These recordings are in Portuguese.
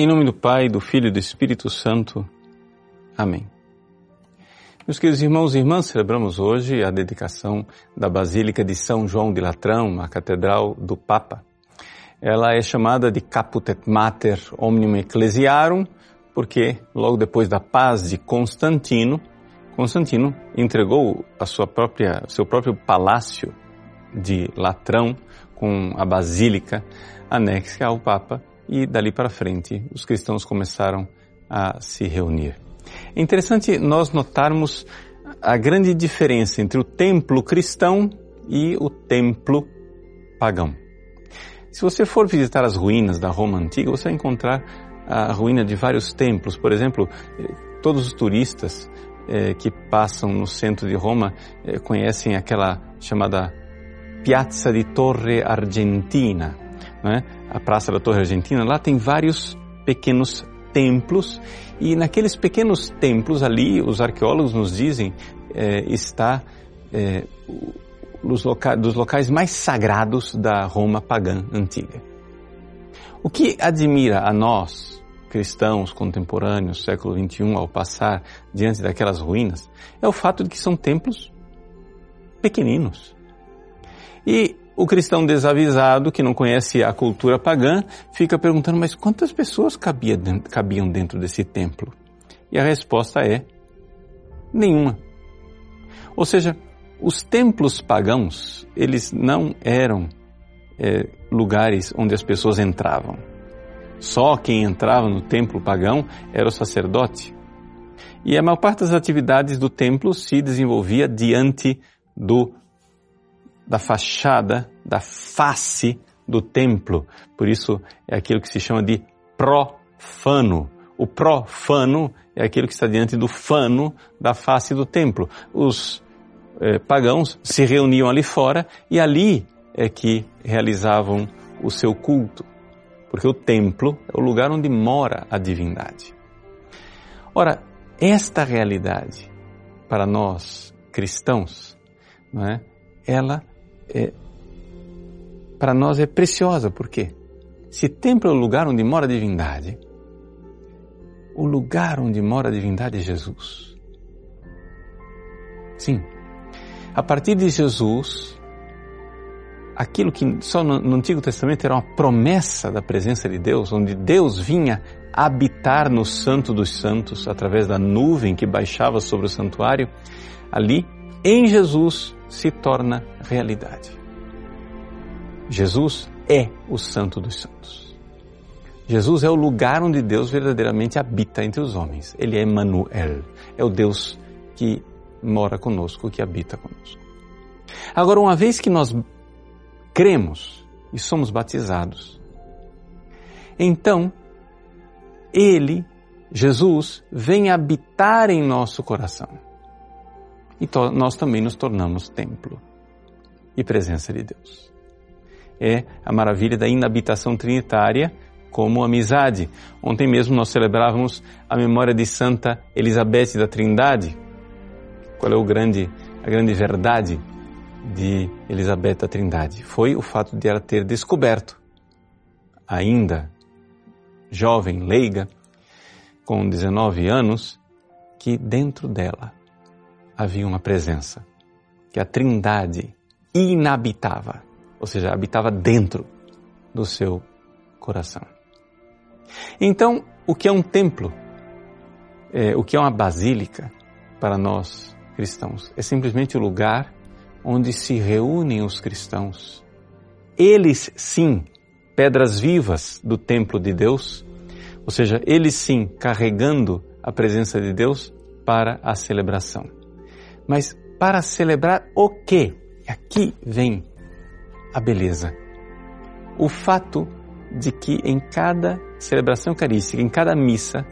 Em nome do Pai, do Filho e do Espírito Santo. Amém. Meus queridos irmãos e irmãs, celebramos hoje a dedicação da Basílica de São João de Latrão, a Catedral do Papa. Ela é chamada de Caput et Mater Omnium Ecclesiarum, porque logo depois da paz de Constantino, Constantino entregou a sua própria, seu próprio palácio de Latrão com a basílica anexa ao Papa e dali para frente os cristãos começaram a se reunir. É interessante nós notarmos a grande diferença entre o templo cristão e o templo pagão. Se você for visitar as ruínas da Roma antiga, você vai encontrar a ruína de vários templos. Por exemplo, todos os turistas eh, que passam no centro de Roma eh, conhecem aquela chamada Piazza di Torre Argentina, né? a Praça da Torre Argentina. Lá tem vários pequenos templos e naqueles pequenos templos ali, os arqueólogos nos dizem, eh, está loca dos locais mais sagrados da Roma pagã antiga. O que admira a nós, cristãos contemporâneos, século XXI, ao passar diante daquelas ruínas, é o fato de que são templos pequeninos. E o cristão desavisado, que não conhece a cultura pagã, fica perguntando, mas quantas pessoas cabia, cabiam dentro desse templo? E a resposta é, nenhuma. Ou seja, os templos pagãos, eles não eram é, lugares onde as pessoas entravam. Só quem entrava no templo pagão era o sacerdote. E a maior parte das atividades do templo se desenvolvia diante do da fachada, da face do templo. Por isso é aquilo que se chama de profano. O profano é aquilo que está diante do fano da face do templo. Os eh, pagãos se reuniam ali fora e ali é que realizavam o seu culto porque o templo é o lugar onde mora a divindade. Ora, esta realidade, para nós cristãos, não é? ela é, para nós é preciosa, por quê? Se templo é o lugar onde mora a divindade, o lugar onde mora a divindade é Jesus. Sim. A partir de Jesus, aquilo que só no, Antigo Testamento era uma promessa da presença de Deus, onde Deus vinha habitar no Santo dos Santos através da nuvem que baixava sobre o santuário, ali em Jesus se torna realidade. Jesus é o Santo dos Santos. Jesus é o lugar onde Deus verdadeiramente habita entre os homens. Ele é Emmanuel, é o Deus que mora conosco, que habita conosco. Agora, uma vez que nós cremos e somos batizados. Então, Ele, Jesus, vem habitar em nosso coração. E nós também nos tornamos templo e presença de Deus. É a maravilha da inabitação trinitária como amizade. Ontem mesmo nós celebrávamos a memória de Santa Elizabeth da Trindade. Qual é o grande, a grande verdade de Elizabeth Trindade foi o fato de ela ter descoberto, ainda jovem, leiga, com 19 anos, que dentro dela havia uma presença, que a Trindade inabitava, ou seja, habitava dentro do seu coração. Então, o que é um templo? É, o que é uma basílica para nós cristãos? É simplesmente o lugar onde se reúnem os cristãos. Eles sim, pedras vivas do templo de Deus, ou seja, eles sim carregando a presença de Deus para a celebração. Mas para celebrar o quê? Aqui vem a beleza. O fato de que em cada celebração eucarística, em cada missa,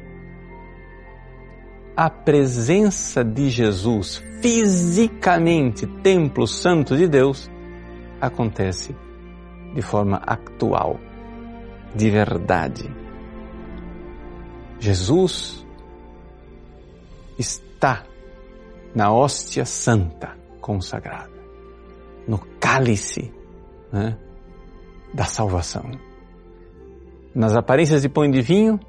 a presença de Jesus fisicamente, templo santo de Deus, acontece de forma actual, de verdade. Jesus está na hóstia santa consagrada, no cálice né, da salvação. Nas aparências de pão e de vinho,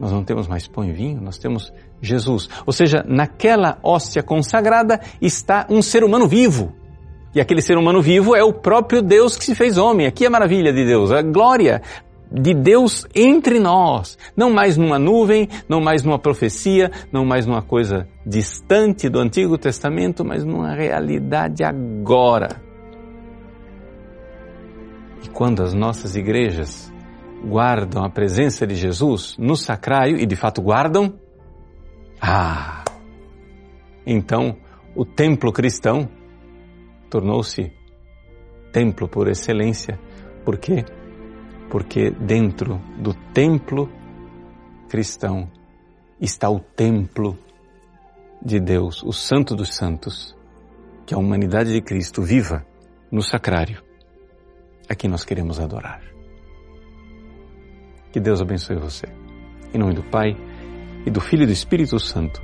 Nós não temos mais pão e vinho, nós temos Jesus. Ou seja, naquela hóstia consagrada está um ser humano vivo. E aquele ser humano vivo é o próprio Deus que se fez homem. Aqui é a maravilha de Deus, a glória de Deus entre nós. Não mais numa nuvem, não mais numa profecia, não mais numa coisa distante do Antigo Testamento, mas numa realidade agora. E quando as nossas igrejas guardam a presença de Jesus no sacrário, e de fato guardam, ah, então o templo cristão tornou-se templo por excelência. Por quê? Porque dentro do templo cristão está o templo de Deus, o Santo dos Santos, que a humanidade de Cristo viva no sacrário. Aqui nós queremos adorar. Que Deus abençoe você. Em nome do Pai, e do Filho e do Espírito Santo.